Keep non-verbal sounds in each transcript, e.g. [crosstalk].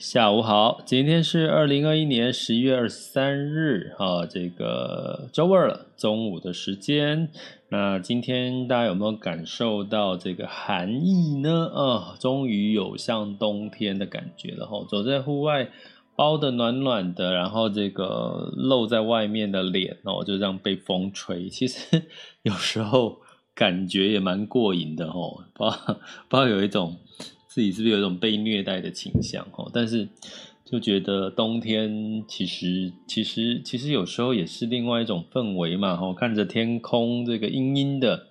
下午好，今天是二零二一年十一月二十三日，啊，这个周二了，中午的时间。那今天大家有没有感受到这个寒意呢？啊，终于有像冬天的感觉了哈。走在户外，包得暖暖的，然后这个露在外面的脸哦，就这样被风吹。其实有时候感觉也蛮过瘾的哦，不知道不知道有一种。自己是不是有一种被虐待的倾向？但是就觉得冬天其实其实其实有时候也是另外一种氛围嘛。看着天空这个阴阴的，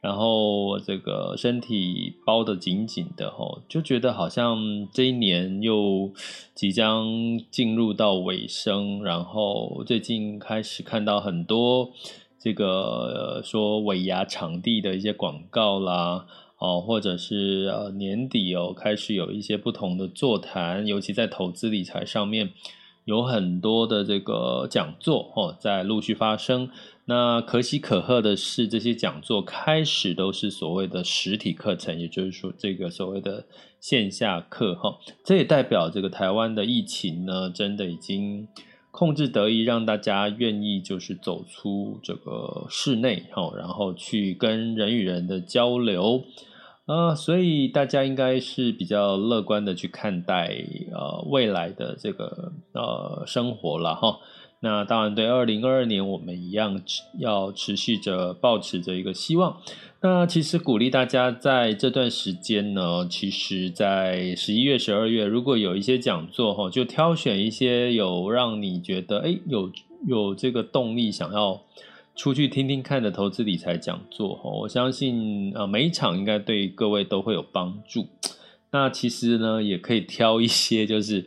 然后这个身体包得紧紧的，就觉得好像这一年又即将进入到尾声。然后最近开始看到很多这个说尾牙场地的一些广告啦。哦，或者是呃年底哦，开始有一些不同的座谈，尤其在投资理财上面，有很多的这个讲座哦，在陆续发生。那可喜可贺的是，这些讲座开始都是所谓的实体课程，也就是说，这个所谓的线下课哈。这也代表这个台湾的疫情呢，真的已经控制得宜，让大家愿意就是走出这个室内，然后去跟人与人的交流。啊、所以大家应该是比较乐观的去看待呃未来的这个呃生活了哈。那当然，对二零二二年我们一样要持续着抱持着一个希望。那其实鼓励大家在这段时间呢，其实，在十一月、十二月，如果有一些讲座哈，就挑选一些有让你觉得哎有有这个动力想要。出去听听看的投资理财讲座，我相信啊，每一场应该对各位都会有帮助。那其实呢，也可以挑一些，[laughs] 就是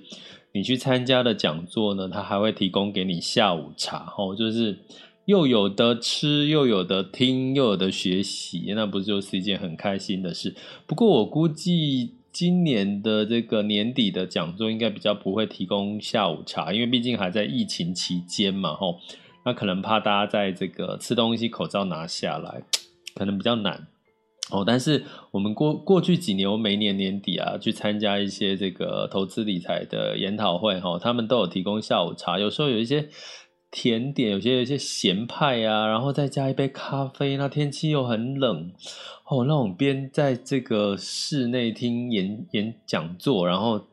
你去参加的讲座呢，它还会提供给你下午茶，哦，就是又有得吃，又有得听，又有得学习，那不就是一件很开心的事？不过我估计今年的这个年底的讲座应该比较不会提供下午茶，因为毕竟还在疫情期间嘛，吼。那可能怕大家在这个吃东西，口罩拿下来，可能比较难哦。但是我们过过去几年，我每年年底啊，去参加一些这个投资理财的研讨会哈，他们都有提供下午茶，有时候有一些甜点，有些有一些咸派啊，然后再加一杯咖啡。那天气又很冷哦，那种边在这个室内听演演讲座，然后。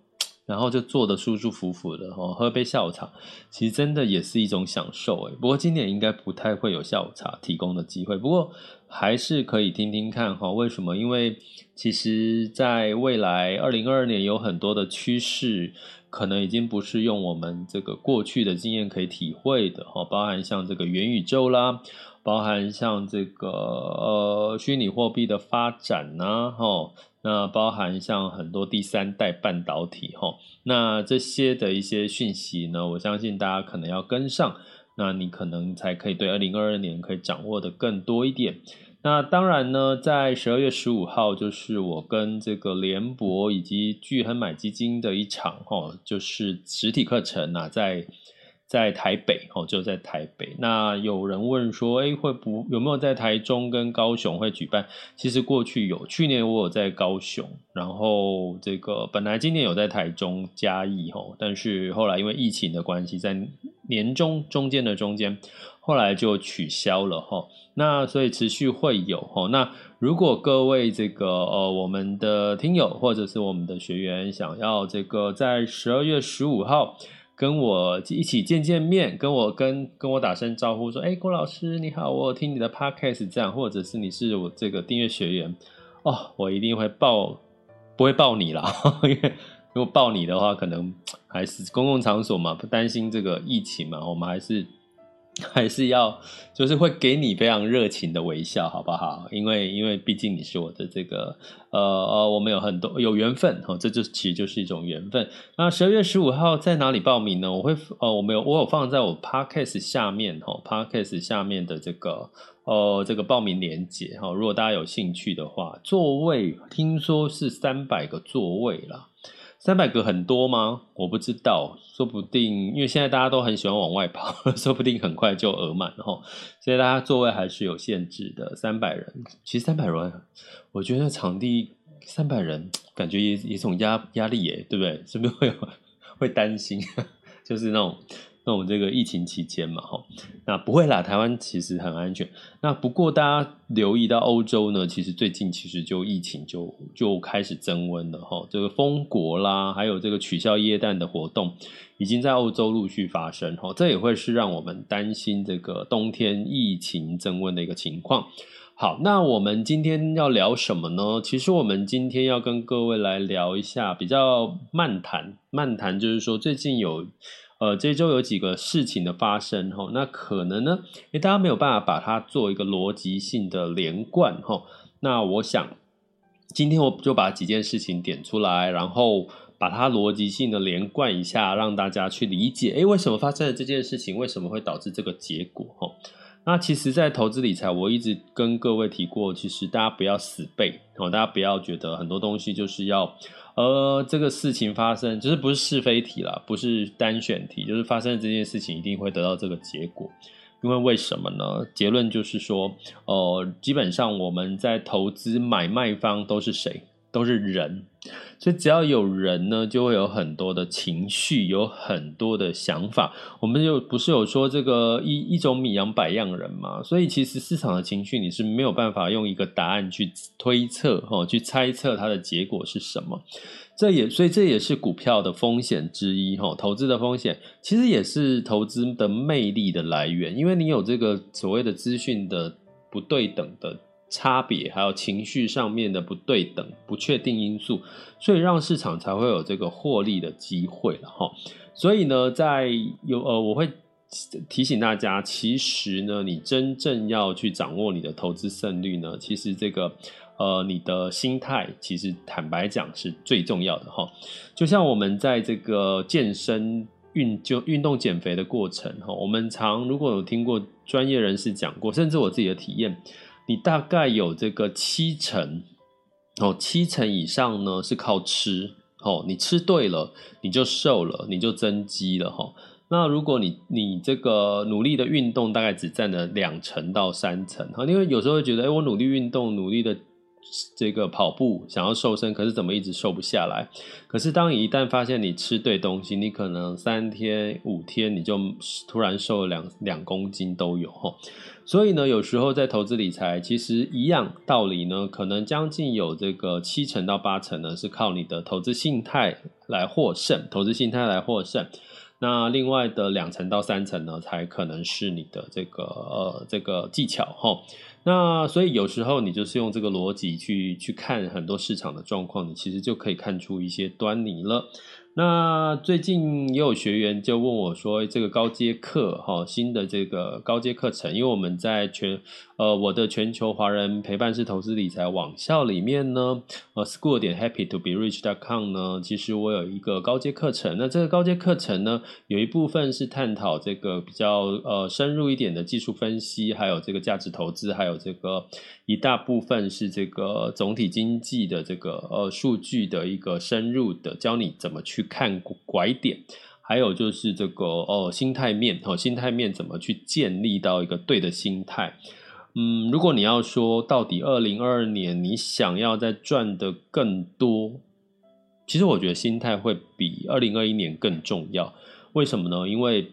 然后就坐得舒舒服服的哈，喝杯下午茶，其实真的也是一种享受诶。不过今年应该不太会有下午茶提供的机会，不过还是可以听听看哈。为什么？因为其实在未来二零二二年有很多的趋势，可能已经不是用我们这个过去的经验可以体会的哈，包含像这个元宇宙啦，包含像这个呃虚拟货币的发展呐哈。那包含像很多第三代半导体哈，那这些的一些讯息呢，我相信大家可能要跟上，那你可能才可以对二零二二年可以掌握的更多一点。那当然呢，在十二月十五号，就是我跟这个联博以及巨亨买基金的一场哈，就是实体课程啊，在。在台北哦，就在台北。那有人问说，哎，会不有没有在台中跟高雄会举办？其实过去有，去年我有在高雄，然后这个本来今年有在台中嘉义哦，但是后来因为疫情的关系，在年中中间的中间，后来就取消了哈。那所以持续会有哈。那如果各位这个呃我们的听友或者是我们的学员想要这个在十二月十五号。跟我一起见见面，跟我跟跟我打声招呼，说：“哎，郭老师你好，我有听你的 podcast 这样，或者是你是我这个订阅学员哦，我一定会报，不会报你啦，[laughs] 因为如果报你的话，可能还是公共场所嘛，不担心这个疫情嘛，我们还是。”还是要，就是会给你非常热情的微笑，好不好？因为，因为毕竟你是我的这个，呃呃，我们有很多有缘分哈，这就其实就是一种缘分。那十二月十五号在哪里报名呢？我会，呃，我们有我有放在我 Podcast 下面哈，Podcast 下面的这个，呃，这个报名链接哈。如果大家有兴趣的话，座位听说是三百个座位啦。三百个很多吗？我不知道，说不定因为现在大家都很喜欢往外跑，[laughs] 说不定很快就额满了哈。所以大家座位还是有限制的，三百人。其实三百人，我觉得场地三百人，感觉也也一种压压力耶，对不对？是不是会 [laughs] 会担心？[laughs] 就是那种。那我们这个疫情期间嘛，哈，那不会啦，台湾其实很安全。那不过大家留意到欧洲呢，其实最近其实就疫情就就开始增温了，哈，这个封国啦，还有这个取消耶诞的活动，已经在欧洲陆续发生，哈，这也会是让我们担心这个冬天疫情增温的一个情况。好，那我们今天要聊什么呢？其实我们今天要跟各位来聊一下比较漫谈，漫谈就是说最近有。呃，这周有几个事情的发生哈，那可能呢，大家没有办法把它做一个逻辑性的连贯哈。那我想，今天我就把几件事情点出来，然后把它逻辑性的连贯一下，让大家去理解，诶，为什么发生了这件事情，为什么会导致这个结果哈。那其实，在投资理财，我一直跟各位提过，其实大家不要死背哦，大家不要觉得很多东西就是要。而这个事情发生，就是不是是非题啦，不是单选题，就是发生这件事情一定会得到这个结果。因为为什么呢？结论就是说，呃，基本上我们在投资买卖方都是谁？都是人。所以只要有人呢，就会有很多的情绪，有很多的想法。我们就不是有说这个一一种米养百样人嘛？所以其实市场的情绪你是没有办法用一个答案去推测哈，去猜测它的结果是什么。这也所以这也是股票的风险之一哈，投资的风险其实也是投资的魅力的来源，因为你有这个所谓的资讯的不对等的。差别还有情绪上面的不对等、不确定因素，所以让市场才会有这个获利的机会了哈。所以呢，在有呃，我会提醒大家，其实呢，你真正要去掌握你的投资胜率呢，其实这个呃，你的心态，其实坦白讲是最重要的哈。就像我们在这个健身运就运动减肥的过程哈，我们常如果有听过专业人士讲过，甚至我自己的体验。你大概有这个七成哦，七成以上呢是靠吃哦，你吃对了，你就瘦了，你就增肌了哈。那如果你你这个努力的运动，大概只占了两成到三成哈，因为有时候会觉得，哎，我努力运动，努力的。这个跑步想要瘦身，可是怎么一直瘦不下来？可是当你一旦发现你吃对东西，你可能三天五天你就突然瘦了两两公斤都有齁。所以呢，有时候在投资理财，其实一样道理呢，可能将近有这个七成到八成呢，是靠你的投资心态来获胜，投资心态来获胜。那另外的两成到三成呢，才可能是你的这个呃这个技巧哈。那所以有时候你就是用这个逻辑去去看很多市场的状况，你其实就可以看出一些端倪了。那最近也有学员就问我说：“这个高阶课哈，新的这个高阶课程，因为我们在全呃我的全球华人陪伴式投资理财网校里面呢，呃，school 点 happy to be rich dot com 呢，其实我有一个高阶课程。那这个高阶课程呢，有一部分是探讨这个比较呃深入一点的技术分析，还有这个价值投资，还有这个一大部分是这个总体经济的这个呃数据的一个深入的，教你怎么去。看拐点，还有就是这个哦，心态面哦，心态面怎么去建立到一个对的心态？嗯，如果你要说到底，二零二二年你想要再赚得更多，其实我觉得心态会比二零二一年更重要。为什么呢？因为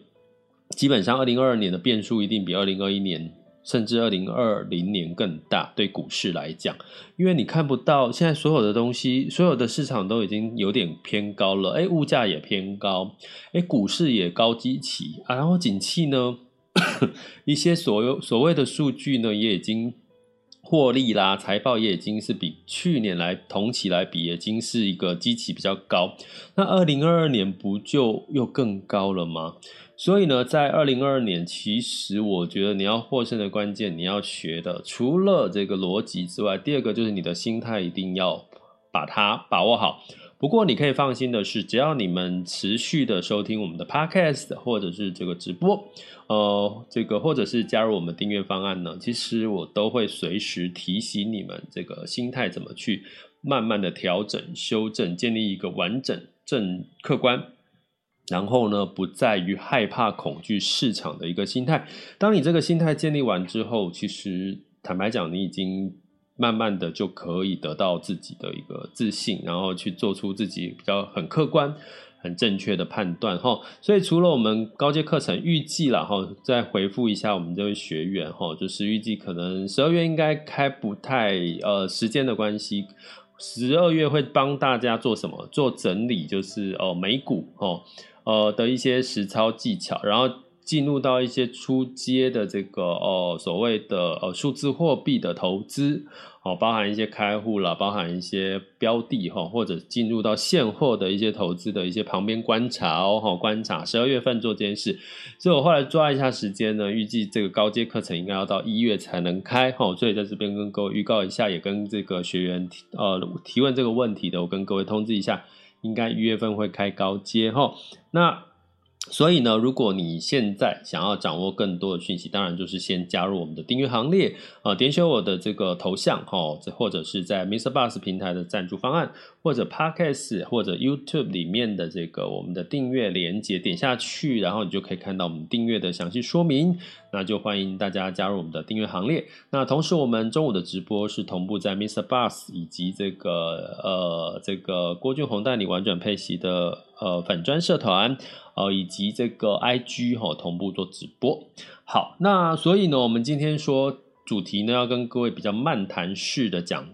基本上二零二二年的变数一定比二零二一年甚至二零二零年更大。对股市来讲，因为你看不到现在所有的东西，所有的市场都已经有点偏高了，哎，物价也偏高，哎，股市也高基期，然后景气呢，[coughs] 一些所有所谓的数据呢，也已经。获利啦，财报也已经是比去年来同期来比，已经是一个基期比较高。那二零二二年不就又更高了吗？所以呢，在二零二二年，其实我觉得你要获胜的关键，你要学的除了这个逻辑之外，第二个就是你的心态一定要把它把握好。不过你可以放心的是，只要你们持续的收听我们的 podcast 或者是这个直播，呃，这个或者是加入我们订阅方案呢，其实我都会随时提醒你们这个心态怎么去慢慢的调整、修正，建立一个完整、正、客观，然后呢，不在于害怕、恐惧市场的一个心态。当你这个心态建立完之后，其实坦白讲，你已经。慢慢的就可以得到自己的一个自信，然后去做出自己比较很客观、很正确的判断哈。所以除了我们高阶课程预计了哈，再回复一下我们这位学员哈，就是预计可能十二月应该开不太呃时间的关系，十二月会帮大家做什么？做整理，就是哦美股哦呃的一些实操技巧，然后。进入到一些初阶的这个哦，所谓的呃数字货币的投资哦，包含一些开户啦，包含一些标的哈，或者进入到现货的一些投资的一些旁边观察哦，观察十二月份做这件事。所以我后来抓一下时间呢，预计这个高阶课程应该要到一月才能开哈，所以在这边跟各位预告一下，也跟这个学员提呃提问这个问题的，我跟各位通知一下，应该一月份会开高阶哈，那。所以呢，如果你现在想要掌握更多的讯息，当然就是先加入我们的订阅行列啊，点选我的这个头像哈，或者是在 Mr. Bus 平台的赞助方案，或者 Podcast 或者 YouTube 里面的这个我们的订阅连接，点下去，然后你就可以看到我们订阅的详细说明。那就欢迎大家加入我们的订阅行列。那同时，我们中午的直播是同步在 Mr. Bus 以及这个呃这个郭俊宏带你玩转配息的呃粉专社团。呃，以及这个 IG 哈同步做直播。好，那所以呢，我们今天说主题呢，要跟各位比较漫谈式的讲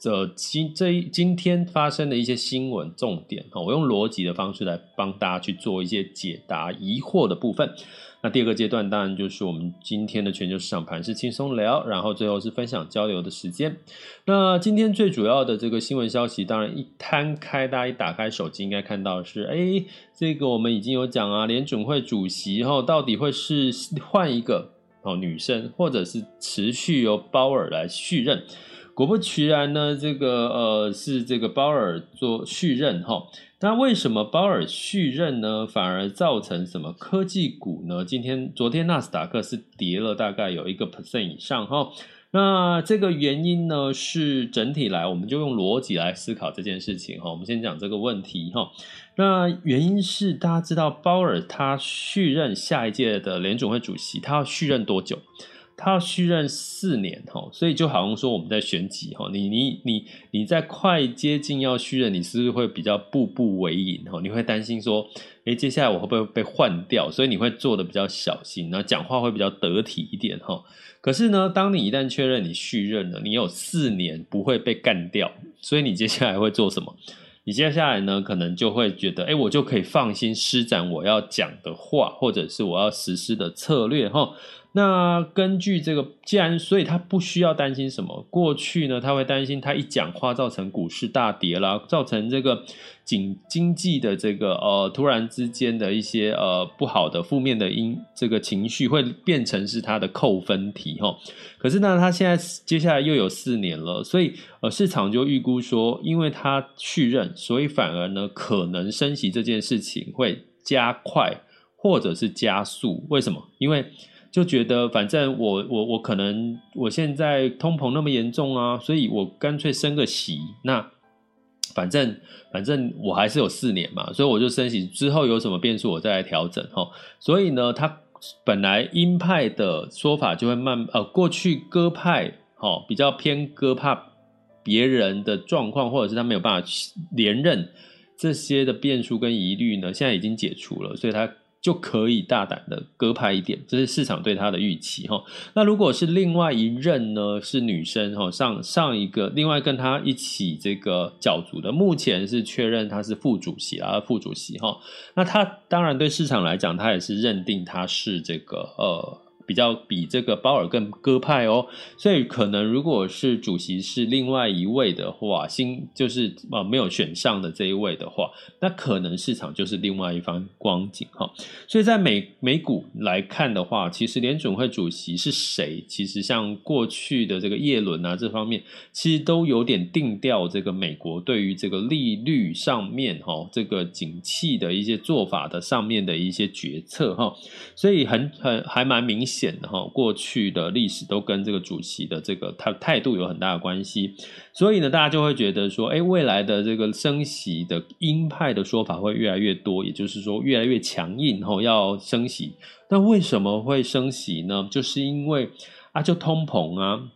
这今这今天发生的一些新闻重点哈，我用逻辑的方式来帮大家去做一些解答疑惑的部分。那第二个阶段当然就是我们今天的全球市场盘势轻松聊，然后最后是分享交流的时间。那今天最主要的这个新闻消息，当然一摊开，大家一打开手机应该看到是，哎，这个我们已经有讲啊，联准会主席哈，到底会是换一个哦女生，或者是持续由鲍尔来续任？果不其然呢，这个呃是这个鲍尔做续任哈。那为什么鲍尔续任呢？反而造成什么科技股呢？今天、昨天纳斯达克是跌了大概有一个 percent 以上哈。那这个原因呢，是整体来，我们就用逻辑来思考这件事情哈。我们先讲这个问题哈。那原因是大家知道鲍尔他续任下一届的联总会主席，他要续任多久？他要续任四年哈，所以就好像说我们在选举哈，你你你你在快接近要续任，你是不是会比较步步为营哈？你会担心说，诶，接下来我会不会被换掉？所以你会做的比较小心，然后讲话会比较得体一点哈。可是呢，当你一旦确认你续任了，你有四年不会被干掉，所以你接下来会做什么？你接下来呢，可能就会觉得，诶，我就可以放心施展我要讲的话，或者是我要实施的策略哈。那根据这个，既然所以他不需要担心什么。过去呢，他会担心他一讲话造成股市大跌啦，造成这个经经济的这个呃突然之间的一些呃不好的负面的因这个情绪会变成是他的扣分题哈。可是呢，他现在接下来又有四年了，所以呃市场就预估说，因为他续任，所以反而呢可能升息这件事情会加快或者是加速。为什么？因为就觉得反正我我我可能我现在通膨那么严重啊，所以我干脆升个息。那反正反正我还是有四年嘛，所以我就升息之后有什么变数我再来调整哈。所以呢，他本来鹰派的说法就会慢呃，过去鸽派哈比较偏鸽，怕别人的状况或者是他没有办法连任这些的变数跟疑虑呢，现在已经解除了，所以他。就可以大胆的割派一点，这是市场对他的预期哈。那如果是另外一任呢，是女生哈，上上一个另外跟他一起这个角逐的，目前是确认他是副主席啊，副主席哈。那他当然对市场来讲，他也是认定他是这个呃。比较比这个鲍尔更鸽派哦，所以可能如果是主席是另外一位的话，新就是啊没有选上的这一位的话，那可能市场就是另外一番光景哈。所以在美美股来看的话，其实联准会主席是谁，其实像过去的这个叶伦啊这方面，其实都有点定调这个美国对于这个利率上面哈这个景气的一些做法的上面的一些决策哈，所以很很还蛮明显。的哈，过去的历史都跟这个主席的这个他态度有很大的关系，所以呢，大家就会觉得说，哎，未来的这个升息的鹰派的说法会越来越多，也就是说越来越强硬，吼，要升息。那为什么会升息呢？就是因为啊，就通膨啊。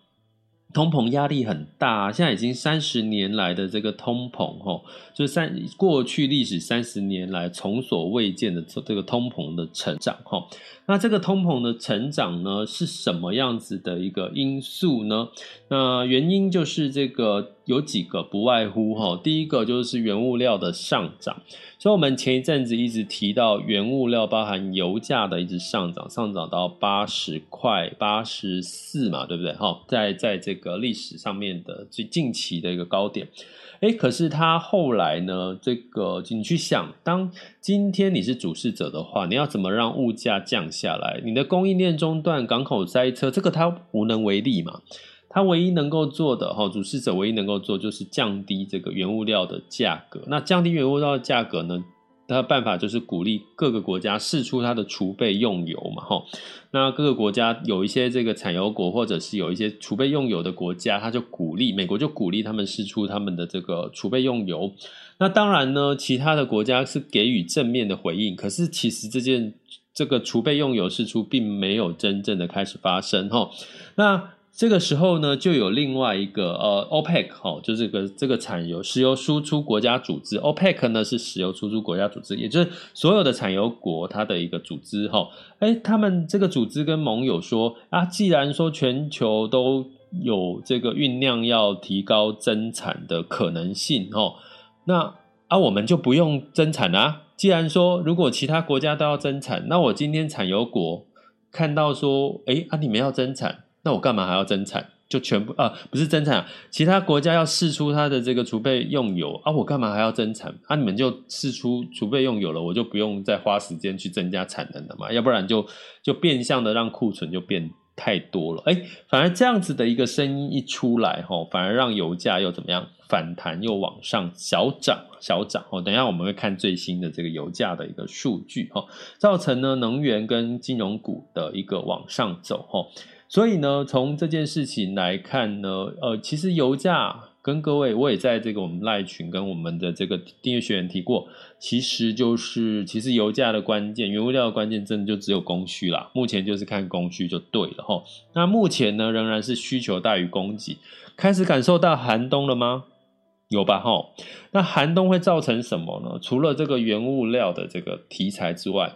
通膨压力很大，现在已经三十年来的这个通膨，吼，就三过去历史三十年来从所未见的这这个通膨的成长，吼。那这个通膨的成长呢，是什么样子的一个因素呢？那原因就是这个有几个，不外乎哈，第一个就是原物料的上涨。所以，我们前一阵子一直提到原物料，包含油价的一直上涨，上涨到八十块、八十四嘛，对不对？哈，在在这个历史上面的最近期的一个高点。诶，可是它后来呢？这个你去想，当今天你是主事者的话，你要怎么让物价降下来？你的供应链中断、港口塞车，这个它无能为力嘛。它唯一能够做的，哈，主事者唯一能够做就是降低这个原物料的价格。那降低原物料的价格呢？它的办法就是鼓励各个国家释出它的储备用油嘛，哈。那各个国家有一些这个产油国，或者是有一些储备用油的国家，他就鼓励美国就鼓励他们释出他们的这个储备用油。那当然呢，其他的国家是给予正面的回应，可是其实这件这个储备用油释出并没有真正的开始发生，哈。那这个时候呢，就有另外一个呃，OPEC 哈，就这个这个产油石油输出国家组织，OPEC 呢是石油输出国家组织，也就是所有的产油国它的一个组织哈。哎，他们这个组织跟盟友说啊，既然说全球都有这个酝酿要提高增产的可能性哈，那啊我们就不用增产啊。既然说如果其他国家都要增产，那我今天产油国看到说，哎啊你们要增产。那我干嘛还要增产？就全部啊，不是增产，其他国家要释出它的这个储备用油啊，我干嘛还要增产？啊，你们就释出储备用油了，我就不用再花时间去增加产能了嘛，要不然就就变相的让库存就变太多了。哎，反而这样子的一个声音一出来，吼，反而让油价又怎么样反弹又往上小涨小涨哦。等一下我们会看最新的这个油价的一个数据，哈，造成呢能源跟金融股的一个往上走，哈。所以呢，从这件事情来看呢，呃，其实油价跟各位，我也在这个我们赖群跟我们的这个订阅学员提过，其实就是其实油价的关键，原物料的关键，真的就只有供需啦。目前就是看供需就对了哈。那目前呢，仍然是需求大于供给，开始感受到寒冬了吗？有吧哈。那寒冬会造成什么呢？除了这个原物料的这个题材之外。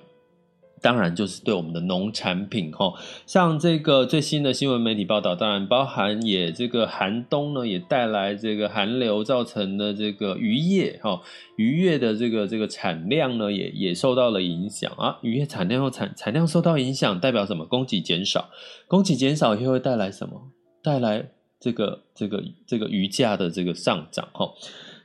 当然就是对我们的农产品哈，像这个最新的新闻媒体报道，当然包含也这个寒冬呢，也带来这个寒流造成的这个渔业哈，渔业的这个这个产量呢，也也受到了影响啊。渔业产量和产产量受到影响，代表什么？供给减少，供给减少又会带来什么？带来这个这个这个鱼价的这个上涨哈。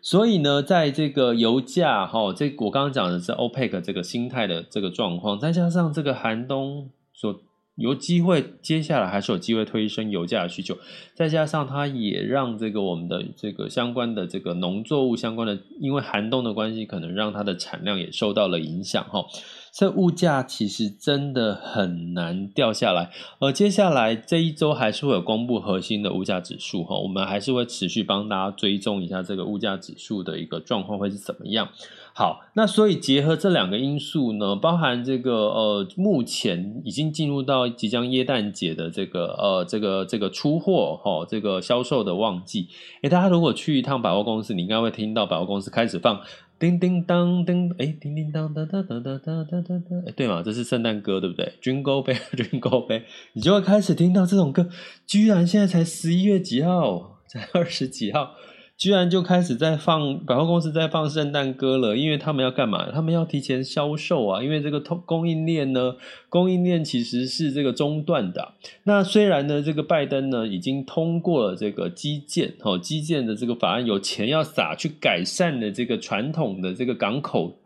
所以呢，在这个油价哈，这我刚刚讲的是 OPEC 这个心态的这个状况，再加上这个寒冬所有机会，接下来还是有机会推升油价的需求，再加上它也让这个我们的这个相关的这个农作物相关的，因为寒冬的关系，可能让它的产量也受到了影响哈。这物价其实真的很难掉下来，而接下来这一周还是会有公布核心的物价指数哈，我们还是会持续帮大家追踪一下这个物价指数的一个状况会是怎么样。好，那所以结合这两个因素呢，包含这个呃，目前已经进入到即将耶诞节的这个呃这个这个出货哈，这个销售的旺季。诶，大家如果去一趟百货公司，你应该会听到百货公司开始放。叮叮当叮，哎，叮叮当当当当当当当当当，哎，对嘛，这是圣诞歌，对不对？Jingle Bell，Jingle Bell，你就会开始听到这种歌。居然现在才十一月几号，才二十几号。居然就开始在放百货公司在放圣诞歌了，因为他们要干嘛？他们要提前销售啊！因为这个通供应链呢，供应链其实是这个中断的。那虽然呢，这个拜登呢已经通过了这个基建哦，基建的这个法案有钱要撒去改善的这个传统的这个港口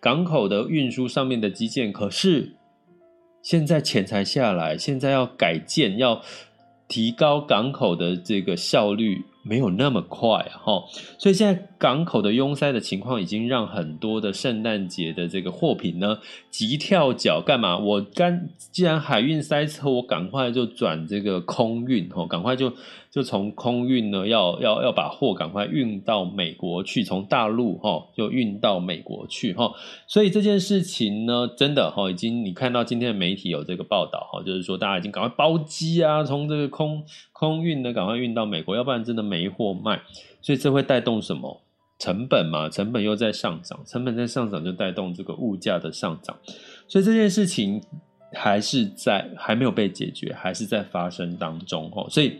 港口的运输上面的基建，可是现在钱才下来，现在要改建，要提高港口的这个效率。没有那么快啊，哈，所以现在港口的拥塞的情况已经让很多的圣诞节的这个货品呢急跳脚，干嘛？我刚既然海运塞车，我赶快就转这个空运，哈，赶快就。就从空运呢，要要要把货赶快运到美国去，从大陆哈就运到美国去哈，所以这件事情呢，真的哈，已经你看到今天的媒体有这个报道哈，就是说大家已经赶快包机啊，从这个空空运呢赶快运到美国，要不然真的没货卖，所以这会带动什么成本嘛？成本又在上涨，成本在上涨就带动这个物价的上涨，所以这件事情还是在还没有被解决，还是在发生当中哦，所以。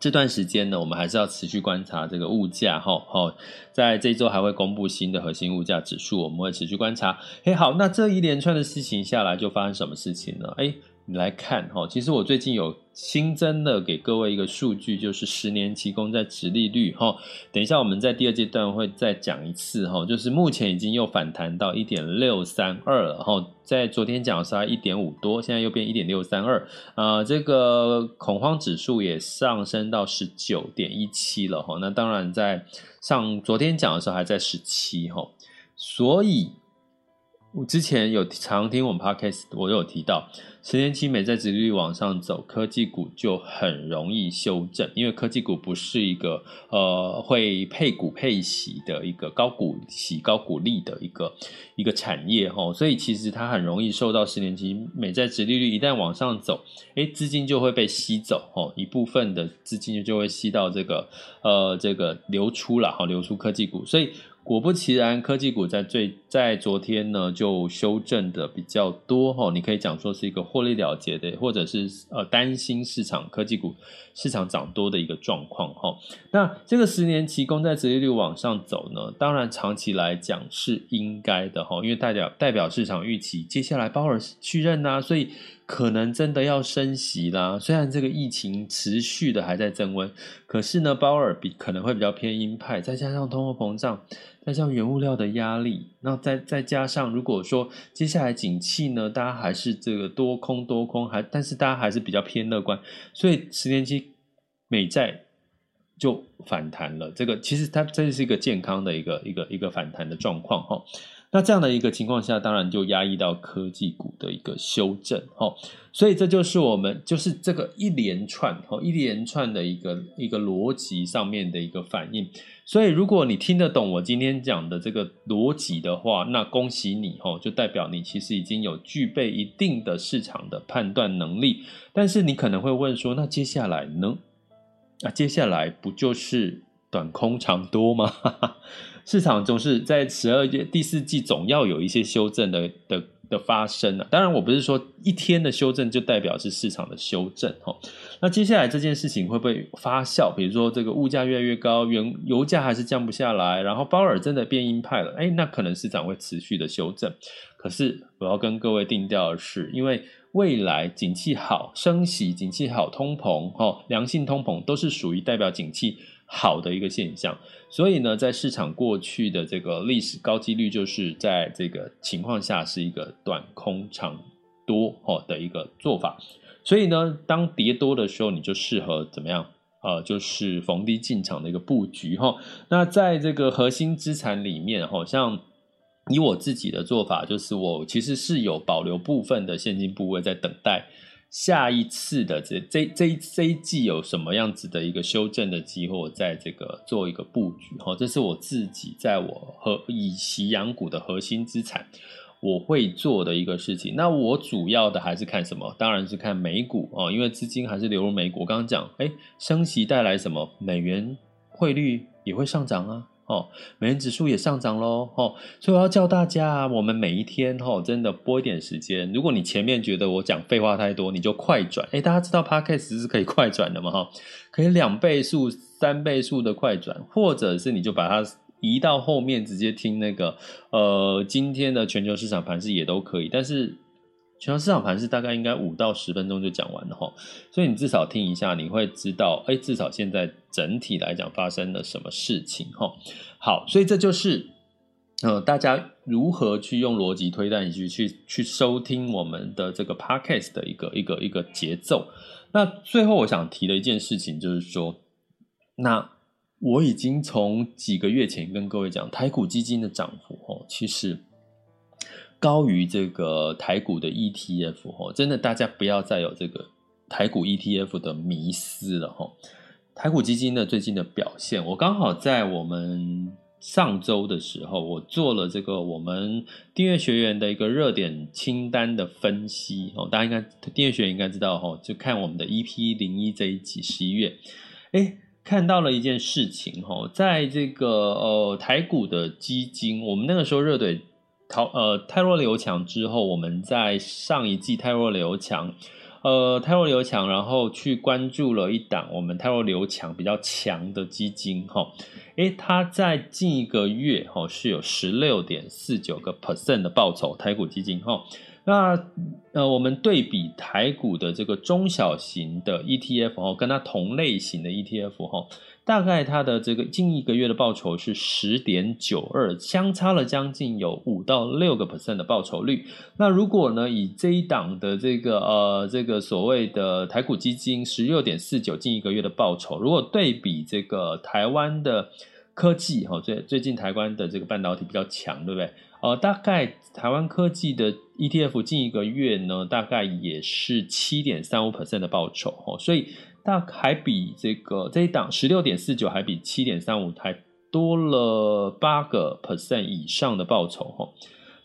这段时间呢，我们还是要持续观察这个物价，哈，好，在这周还会公布新的核心物价指数，我们会持续观察。哎，好，那这一连串的事情下来，就发生什么事情呢？哎。你来看哈，其实我最近有新增的给各位一个数据，就是十年期公债殖利率哈。等一下我们在第二阶段会再讲一次哈，就是目前已经又反弹到一点六三二了哈，在昨天讲的时候一点五多，现在又变一点六三二啊，这个恐慌指数也上升到十九点一七了哈。那当然在上昨天讲的时候还在十七哈，所以。我之前有常听我们 podcast，我有提到十年期美债殖利率往上走，科技股就很容易修正，因为科技股不是一个呃会配股配息的一个高股息高股利的一个一个产业哈，所以其实它很容易受到十年期美债殖利率一旦往上走，诶，资金就会被吸走哦，一部分的资金就会吸到这个呃这个流出了哈，流出科技股，所以。果不其然，科技股在最在昨天呢就修正的比较多哈，你可以讲说是一个获利了结的，或者是呃担心市场科技股市场涨多的一个状况哈。那这个十年期公债殖利率往上走呢，当然长期来讲是应该的哈，因为代表代表市场预期接下来鲍尔续任呐，所以。可能真的要升息啦，虽然这个疫情持续的还在增温，可是呢，鲍尔比可能会比较偏鹰派，再加上通货膨胀，再像原物料的压力，那再再加上如果说接下来景气呢，大家还是这个多空多空，还但是大家还是比较偏乐观，所以十年期美债就反弹了。这个其实它这是一个健康的一个一个一个反弹的状况哈。那这样的一个情况下，当然就压抑到科技股的一个修正，哈，所以这就是我们就是这个一连串，哈，一连串的一个一个逻辑上面的一个反应。所以如果你听得懂我今天讲的这个逻辑的话，那恭喜你，哈，就代表你其实已经有具备一定的市场的判断能力。但是你可能会问说，那接下来呢？啊，接下来不就是短空长多吗？[laughs] 市场总是在十二月第四季总要有一些修正的的的发生啊。当然，我不是说一天的修正就代表是市场的修正哈。那接下来这件事情会不会发酵？比如说这个物价越来越高，原油价还是降不下来，然后鲍尔真的变鹰派了，哎，那可能市场会持续的修正。可是我要跟各位定调的是，因为未来景气好，升息，景气好，通膨哈，良性通膨都是属于代表景气好的一个现象。所以呢，在市场过去的这个历史高几率，就是在这个情况下是一个短空长多哦的一个做法。所以呢，当跌多的时候，你就适合怎么样？呃，就是逢低进场的一个布局哈。那在这个核心资产里面，好像以我自己的做法，就是我其实是有保留部分的现金部位在等待。下一次的这这这这一季有什么样子的一个修正的机会，我在这个做一个布局哈，这是我自己在我和以息养股的核心资产，我会做的一个事情。那我主要的还是看什么？当然是看美股哦，因为资金还是流入美股。我刚刚讲，哎，升息带来什么？美元汇率也会上涨啊。哦，美元指数也上涨喽，哦，所以我要叫大家，我们每一天哦，真的拨一点时间。如果你前面觉得我讲废话太多，你就快转。诶，大家知道 Podcast 是可以快转的吗？哈，可以两倍速、三倍速的快转，或者是你就把它移到后面直接听那个，呃，今天的全球市场盘势也都可以，但是。全球市场盘是大概应该五到十分钟就讲完了哈，所以你至少听一下，你会知道，哎，至少现在整体来讲发生了什么事情哈。好，所以这就是，呃，大家如何去用逻辑推断以及去去收听我们的这个 podcast 的一个一个一个节奏。那最后我想提的一件事情就是说，那我已经从几个月前跟各位讲台股基金的涨幅哦，其实。高于这个台股的 ETF 哦，真的大家不要再有这个台股 ETF 的迷思了哈。台股基金的最近的表现，我刚好在我们上周的时候，我做了这个我们订阅学员的一个热点清单的分析哦。大家应该订阅学员应该知道，就看我们的 EP 零一这一集十一月，诶，看到了一件事情哈，在这个呃台股的基金，我们那个时候热点。好，呃，泰弱流强之后，我们在上一季泰若流强，呃，泰若流强，然后去关注了一档我们泰若流强比较强的基金，哈，诶，它在近一个月，哈，是有十六点四九个 percent 的报酬，台股基金，哈，那呃，我们对比台股的这个中小型的 ETF，哦，跟它同类型的 ETF，哈。大概它的这个近一个月的报酬是十点九二，相差了将近有五到六个 percent 的报酬率。那如果呢，以这一档的这个呃这个所谓的台股基金十六点四九近一个月的报酬，如果对比这个台湾的科技哈，最最近台湾的这个半导体比较强，对不对？呃，大概台湾科技的 ETF 近一个月呢，大概也是七点三五 percent 的报酬哦，所以。大还比这个这一档十六点四九还比七点三五还多了八个 percent 以上的报酬哈，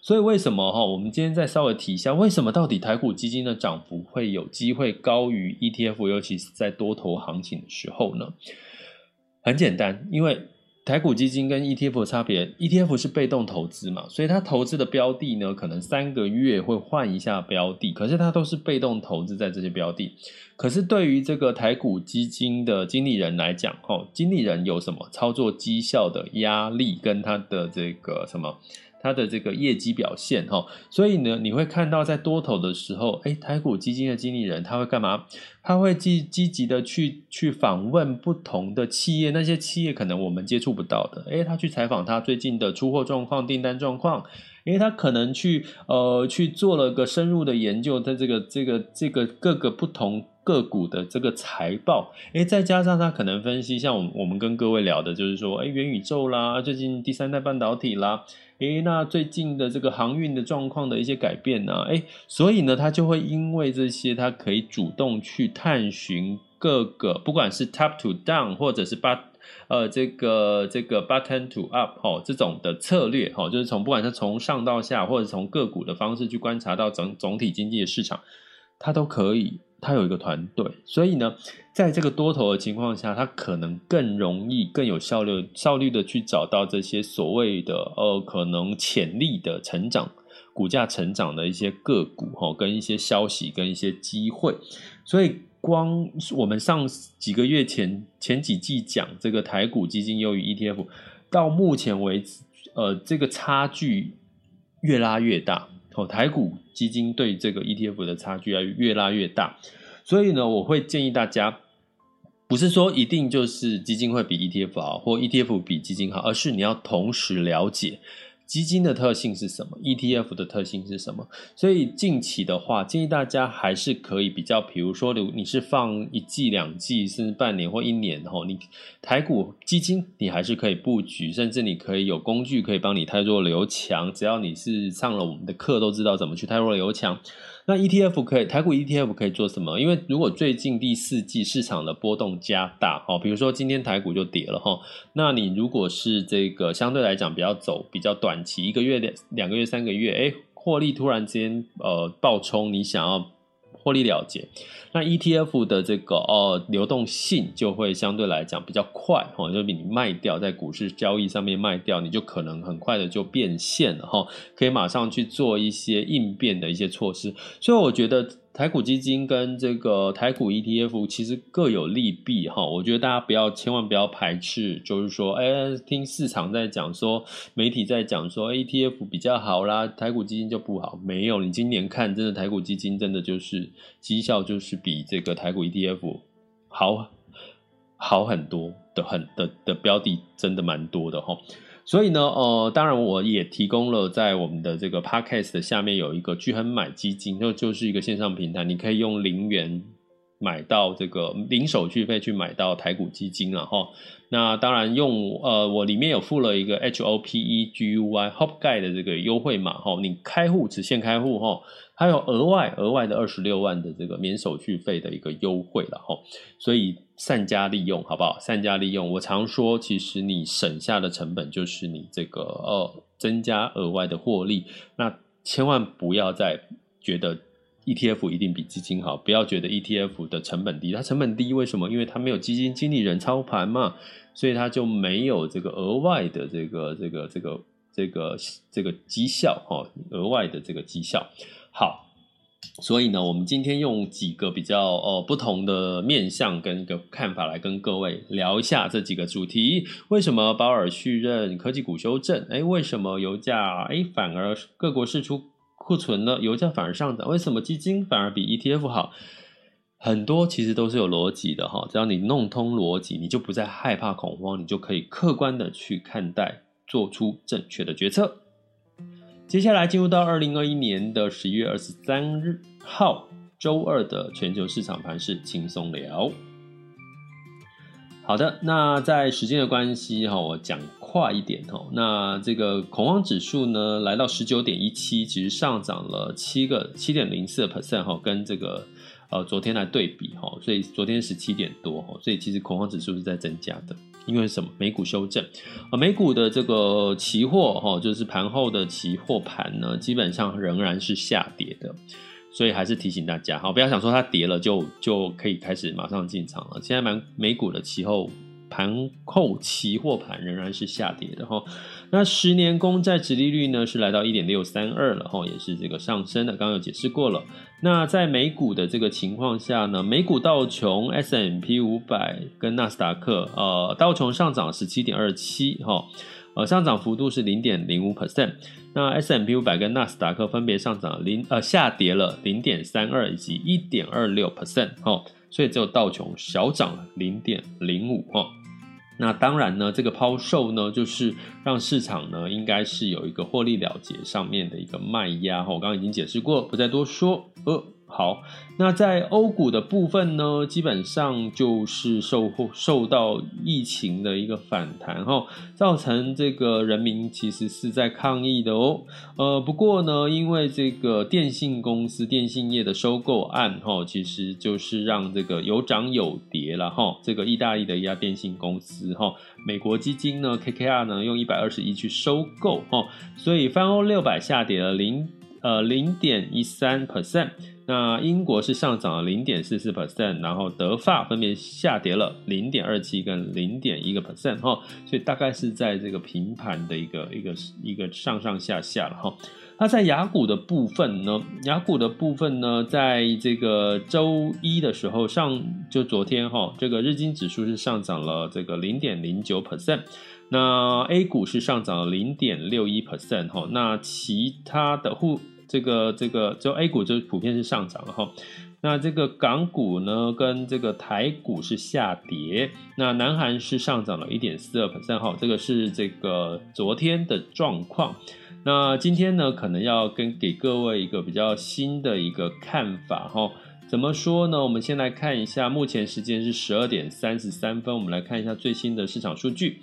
所以为什么哈？我们今天再稍微提一下，为什么到底台股基金的涨幅会有机会高于 ETF，尤其是在多头行情的时候呢？很简单，因为。台股基金跟 ETF 的差别，ETF 是被动投资嘛，所以它投资的标的呢，可能三个月会换一下标的，可是它都是被动投资在这些标的。可是对于这个台股基金的经理人来讲，哦，经理人有什么操作绩效的压力跟他的这个什么？它的这个业绩表现哈，所以呢，你会看到在多头的时候，诶，台股基金的经理人他会干嘛？他会积积极的去去访问不同的企业，那些企业可能我们接触不到的，诶，他去采访他最近的出货状况、订单状况，诶，他可能去呃去做了个深入的研究，在这个这个这个各个不同个股的这个财报，诶，再加上他可能分析，像我们我们跟各位聊的就是说，诶，元宇宙啦，最近第三代半导体啦。诶，那最近的这个航运的状况的一些改变呢？诶，所以呢，他就会因为这些，他可以主动去探寻各个，不管是 top to down 或者是 but，呃，这个这个 button to up 哦这种的策略哦，就是从不管是从上到下，或者从个股的方式去观察到整总体经济的市场，他都可以。他有一个团队，所以呢，在这个多头的情况下，他可能更容易、更有效率、效率的去找到这些所谓的呃可能潜力的成长、股价成长的一些个股哈，跟一些消息、跟一些机会。所以，光我们上几个月前前几季讲这个台股基金优于 ETF，到目前为止，呃，这个差距越拉越大。哦，台股基金对这个 ETF 的差距啊越拉越大，所以呢，我会建议大家，不是说一定就是基金会比 ETF 好，或 ETF 比基金好，而是你要同时了解。基金的特性是什么？ETF 的特性是什么？所以近期的话，建议大家还是可以比较，比如说你你是放一季、两季，甚至半年或一年，吼，你台股基金你还是可以布局，甚至你可以有工具可以帮你太弱留强，只要你是上了我们的课，都知道怎么去太弱留强。那 ETF 可以，台股 ETF 可以做什么？因为如果最近第四季市场的波动加大，哦，比如说今天台股就跌了，哈，那你如果是这个相对来讲比较走比较短期，一个月、两两个月、三个月，哎，获利突然间呃暴冲，你想要获利了结。那 ETF 的这个哦流动性就会相对来讲比较快哈，就比你卖掉在股市交易上面卖掉，你就可能很快的就变现了哈，可以马上去做一些应变的一些措施。所以我觉得。台股基金跟这个台股 ETF 其实各有利弊哈，我觉得大家不要千万不要排斥，就是说，哎，听市场在讲说，媒体在讲说 ETF 比较好啦，台股基金就不好。没有，你今年看，真的台股基金真的就是绩效就是比这个台股 ETF 好好很多的很的的标的，真的蛮多的哈。所以呢，呃，当然我也提供了在我们的这个 podcast 的下面有一个巨亨买基金，那就是一个线上平台，你可以用零元买到这个零手续费去买到台股基金了哈。那当然用呃，我里面有附了一个 H O P E G U Y Hop Guy 的这个优惠码哈，你开户只限开户哈。还有额外额外的二十六万的这个免手续费的一个优惠了哈，所以善加利用好不好？善加利用，我常说，其实你省下的成本就是你这个呃增加额外的获利。那千万不要再觉得 ETF 一定比基金好，不要觉得 ETF 的成本低，它成本低为什么？因为它没有基金经理人操盘嘛，所以它就没有这个额外的这个这个这个这个这个绩效哈，额外的这个绩效。好，所以呢，我们今天用几个比较呃不同的面向跟一个看法来跟各位聊一下这几个主题。为什么鲍尔续任科技股修正？哎，为什么油价哎反而各国释出库存呢，油价反而上涨？为什么基金反而比 ETF 好？很多其实都是有逻辑的哈，只要你弄通逻辑，你就不再害怕恐慌，你就可以客观的去看待，做出正确的决策。接下来进入到二零二一年的十一月二十三日号周二的全球市场盘势轻松聊。好的，那在时间的关系哈，我讲快一点哈。那这个恐慌指数呢，来到十九点一七，其实上涨了七个七点零四 percent 哈，跟这个呃昨天来对比哈，所以昨天十七点多哈，所以其实恐慌指数是在增加的。因为什么？美股修正啊，美股的这个期货哈，就是盘后的期货盘呢，基本上仍然是下跌的，所以还是提醒大家哈，不要想说它跌了就就可以开始马上进场了。现在蛮美股的期后盘后期货盘仍然是下跌的哈。那十年公债殖利率呢是来到一点六三二了哈，也是这个上升的，刚刚有解释过了。那在美股的这个情况下呢，美股道琼、S M P 五百跟纳斯达克，呃，道琼上涨十七点二七，哈，呃，上涨幅度是零点零五 percent。那 S M P 五百跟纳斯达克分别上涨零，呃，下跌了零点三二以及一点二六 percent，哈，所以只有道琼小涨了零点零五，哈。那当然呢，这个抛售呢，就是让市场呢，应该是有一个获利了结上面的一个卖压哈。我刚刚已经解释过，不再多说。呃。好，那在欧股的部分呢，基本上就是受受到疫情的一个反弹哈，造成这个人民其实是在抗议的哦。呃，不过呢，因为这个电信公司、电信业的收购案哈，其实就是让这个有涨有跌了哈。这个意大利的一家电信公司哈，美国基金呢 KKR 呢用一百二十亿去收购哈，所以泛欧六百下跌了零呃零点一三 percent。那英国是上涨了零点四四 percent，然后德法分别下跌了零点二七跟零点一个 percent 哈，所以大概是在这个平盘的一个一个一个上上下下了哈。那在雅股的部分呢，雅股的部分呢，在这个周一的时候上就昨天哈，这个日经指数是上涨了这个零点零九 percent，那 A 股是上涨了零点六一 percent 哈，那其他的沪。这个这个就 A 股就普遍是上涨了哈，那这个港股呢跟这个台股是下跌，那南韩是上涨了一点四二 percent 哈，这个是这个昨天的状况。那今天呢可能要跟给各位一个比较新的一个看法哈，怎么说呢？我们先来看一下，目前时间是十二点三十三分，我们来看一下最新的市场数据。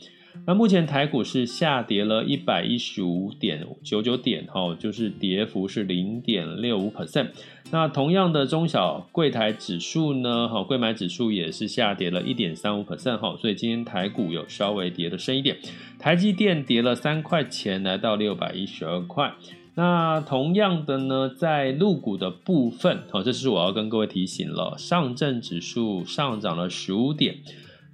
那目前台股是下跌了一百一十五点九九点，哈，就是跌幅是零点六五 percent。那同样的中小柜台指数呢，哈，柜买指数也是下跌了一点三五 percent，哈，所以今天台股有稍微跌得深一点。台积电跌了三块钱，来到六百一十二块。那同样的呢，在陆股的部分，哦，这是我要跟各位提醒了，上证指数上涨了十五点，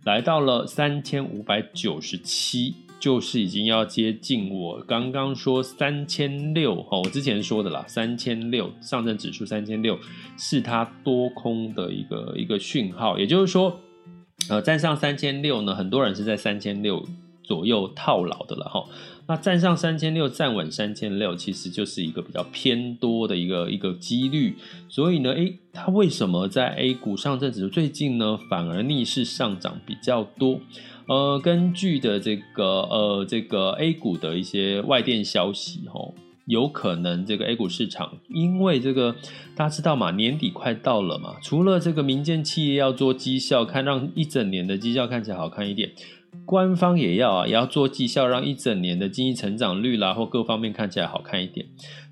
来到了三千五百九十七。就是已经要接近我刚刚说三千六哈，我之前说的啦，三千六上证指数三千六是它多空的一个一个讯号，也就是说，呃，站上三千六呢，很多人是在三千六左右套牢的了哈。那站上三千六，站稳三千六，其实就是一个比较偏多的一个一个几率。所以呢，诶，它为什么在 A 股上证指数最近呢，反而逆势上涨比较多？呃，根据的这个呃这个 A 股的一些外电消息，吼，有可能这个 A 股市场，因为这个大家知道嘛，年底快到了嘛，除了这个民间企业要做绩效，看让一整年的绩效看起来好看一点。官方也要啊，也要做绩效，让一整年的经济成长率啦，或各方面看起来好看一点。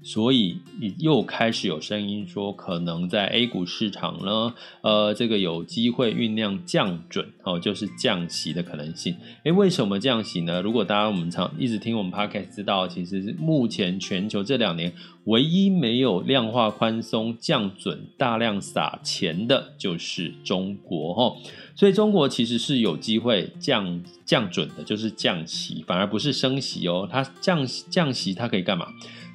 所以又开始有声音说，可能在 A 股市场呢，呃，这个有机会酝酿降准哦，就是降息的可能性。诶，为什么降息呢？如果大家我们常一直听我们 Podcast 知道，其实目前全球这两年唯一没有量化宽松、降准、大量撒钱的，就是中国哦。所以中国其实是有机会降降准的，就是降息，反而不是升息哦。它降降息，它可以干嘛？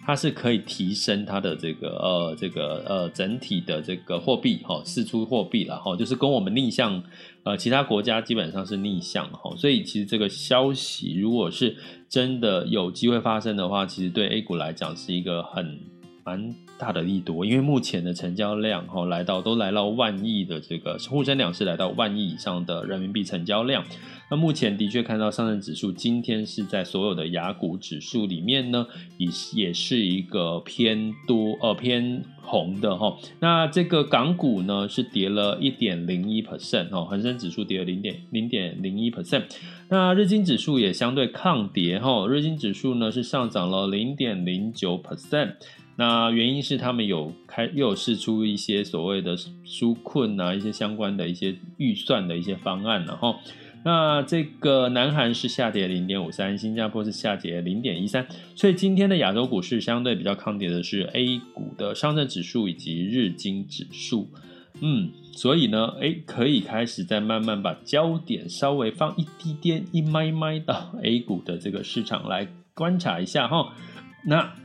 它是可以提升它的这个呃这个呃整体的这个货币哈，释出货币了哈，就是跟我们逆向呃其他国家基本上是逆向哈。所以其实这个消息如果是真的有机会发生的话，其实对 A 股来讲是一个很蛮大的利多，因为目前的成交量哈来到都来到万亿的这个沪深两市来到万亿以上的人民币成交量。那目前的确看到上证指数今天是在所有的雅股指数里面呢，也也是一个偏多呃偏红的哈。那这个港股呢是跌了一点零一 percent 哦，恒生指数跌了零点零点零一 percent。那日经指数也相对抗跌哈，日经指数呢是上涨了零点零九 percent。那原因是他们有开又有试出一些所谓的纾困啊，一些相关的一些预算的一些方案，然后那这个南韩是下跌零点五三，新加坡是下跌零点一三，所以今天的亚洲股市相对比较抗跌的是 A 股的上证指数以及日经指数，嗯，所以呢，哎，可以开始再慢慢把焦点稍微放一滴点一麦麦到 A 股的这个市场来观察一下哈，那。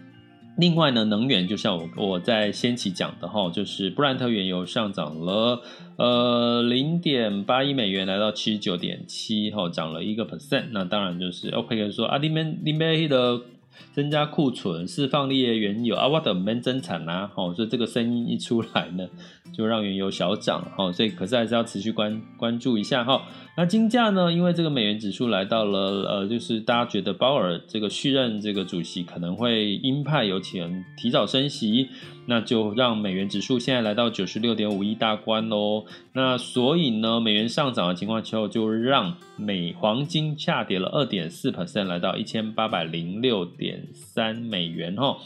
另外呢，能源就像我我在先期讲的哈，就是布兰特原油上涨了呃零点八一美元，来到七十九点七，哈，涨了一个 percent。那当然就是 OPEC 说啊，你们你们的增加库存、释放列原油啊，我的没增产呐，哈，所以这个声音一出来呢，就让原油小涨，哈，所以可是还是要持续关关注一下哈。那金价呢？因为这个美元指数来到了，呃，就是大家觉得鲍尔这个续任这个主席可能会鹰派，有钱提早升息，那就让美元指数现在来到九十六点五亿大关喽。那所以呢，美元上涨的情况之后，就让美黄金下跌了二点四 percent，来到一千八百零六点三美元哈。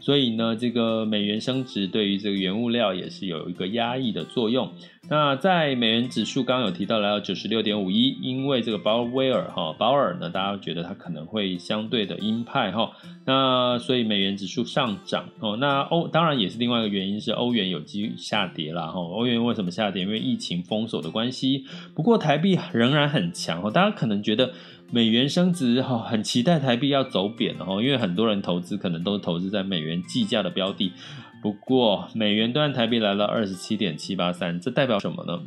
所以呢，这个美元升值对于这个原物料也是有一个压抑的作用。那在美元指数刚刚有提到来到九十六点五一，因为这个鲍威尔哈鲍尔呢，大家觉得他可能会相对的鹰派哈，那所以美元指数上涨哦。那欧当然也是另外一个原因是欧元有机下跌啦哈。欧元为什么下跌？因为疫情封锁的关系。不过台币仍然很强哦。大家可能觉得美元升值哈，很期待台币要走贬哦，因为很多人投资可能都投资在美元计价的标的。不过，美元兑台币来了二十七点七八三，这代表什么呢？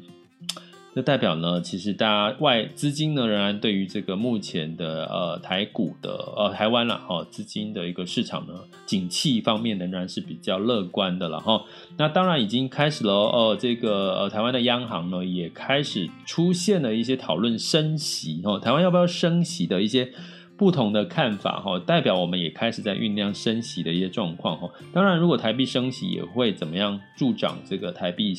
这代表呢，其实大家外资金呢，仍然对于这个目前的呃台股的呃台湾啦哈资金的一个市场呢，景气方面仍然是比较乐观的了哈。那当然已经开始了哦，这个呃台湾的央行呢，也开始出现了一些讨论升息哦，台湾要不要升息的一些。不同的看法哈，代表我们也开始在酝酿升息的一些状况哈。当然，如果台币升息，也会怎么样助长这个台币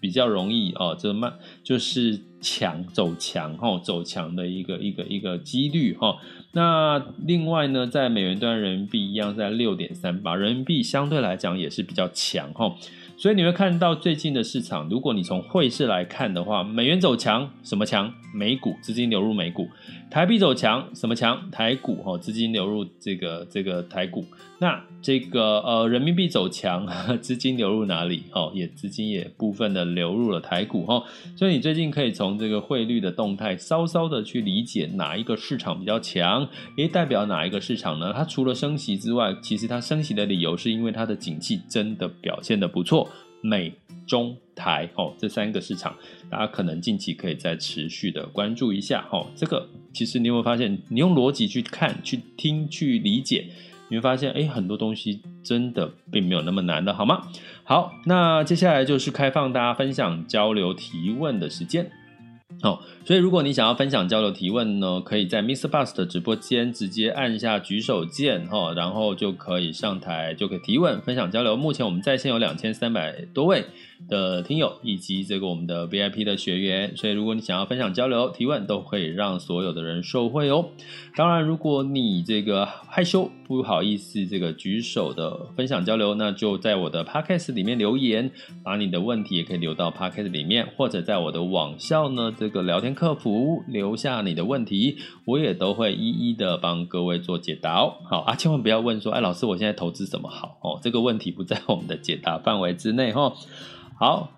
比较容易哦，这慢就是强走强哈，走强的一个一个一个几率哈。那另外呢，在美元端人民币一样在六点三八，人民币相对来讲也是比较强哈。所以你会看到最近的市场，如果你从汇市来看的话，美元走强，什么强？美股资金流入美股，台币走强，什么强？台股哈，资金流入这个这个台股。那这个呃人民币走强，[laughs] 资金流入哪里？哦，也资金也部分的流入了台股哈。所以你最近可以从这个汇率的动态，稍稍的去理解哪一个市场比较强，也代表哪一个市场呢？它除了升息之外，其实它升息的理由是因为它的景气真的表现得不错。美中台哦，这三个市场，大家可能近期可以再持续的关注一下哦。这个其实你有没有发现，你用逻辑去看、去听、去理解，你会发现，哎，很多东西真的并没有那么难的，好吗？好，那接下来就是开放大家分享、交流、提问的时间。好、哦，所以如果你想要分享、交流、提问呢，可以在 Mr. Bus 的直播间直接按下举手键，哈、然后就可以上台，就可以提问、分享、交流。目前我们在线有两千三百多位的听友，以及这个我们的 VIP 的学员，所以如果你想要分享、交流、提问，都可以让所有的人受惠哦。当然，如果你这个害羞不好意思这个举手的分享交流，那就在我的 Podcast 里面留言，把你的问题也可以留到 Podcast 里面，或者在我的网校呢。这个聊天客服留下你的问题，我也都会一一的帮各位做解答哦。好啊，千万不要问说，哎，老师，我现在投资什么好？哦，这个问题不在我们的解答范围之内哈、哦。好，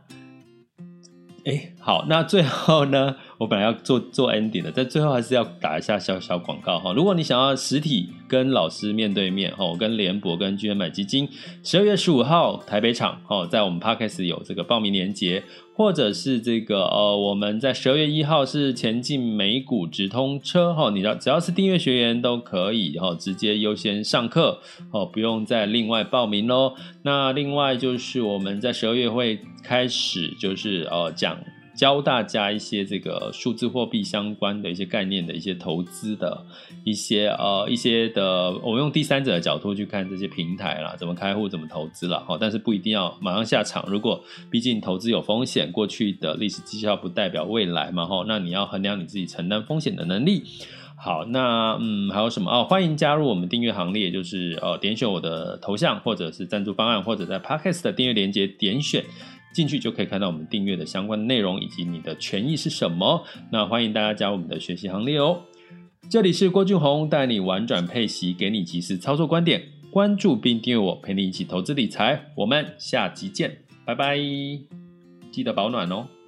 哎，好，那最后呢，我本来要做做 ending 的，但最后还是要打一下小小广告哈。如果你想要实体跟老师面对面哈，我跟联博跟巨亨买基金，十二月十五号台北场哦，在我们 Podcast 有这个报名链接。或者是这个呃，我们在十二月一号是前进美股直通车哈，你要只要是订阅学员都可以哈，直接优先上课哦，不用再另外报名喽。那另外就是我们在十二月会开始就是呃讲。教大家一些这个数字货币相关的一些概念的一些投资的一些呃一些的，我用第三者的角度去看这些平台啦，怎么开户，怎么投资啦。但是不一定要马上下场。如果毕竟投资有风险，过去的历史绩效不代表未来嘛，哈，那你要衡量你自己承担风险的能力。好，那嗯，还有什么哦？欢迎加入我们订阅行列，就是呃，点选我的头像，或者是赞助方案，或者在 Podcast 的订阅链接点选。进去就可以看到我们订阅的相关内容以及你的权益是什么。那欢迎大家加入我们的学习行列哦。这里是郭俊宏带你玩转配息，给你及时操作观点。关注并订阅我，陪你一起投资理财。我们下集见，拜拜！记得保暖哦。